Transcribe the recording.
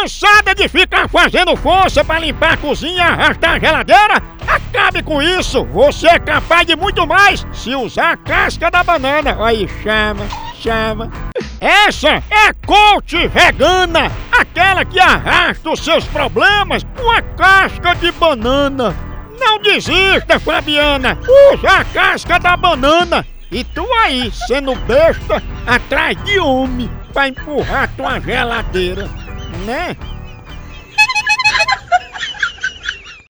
Cansada de ficar fazendo força pra limpar a cozinha, arrastar a geladeira? Acabe com isso! Você é capaz de muito mais se usar a casca da banana. Aí, chama, chama. Essa é coach vegana, aquela que arrasta os seus problemas com a casca de banana. Não desista, Fabiana! Usa a casca da banana! E tu aí, sendo besta, atrás de homem pra empurrar tua geladeira, Ne?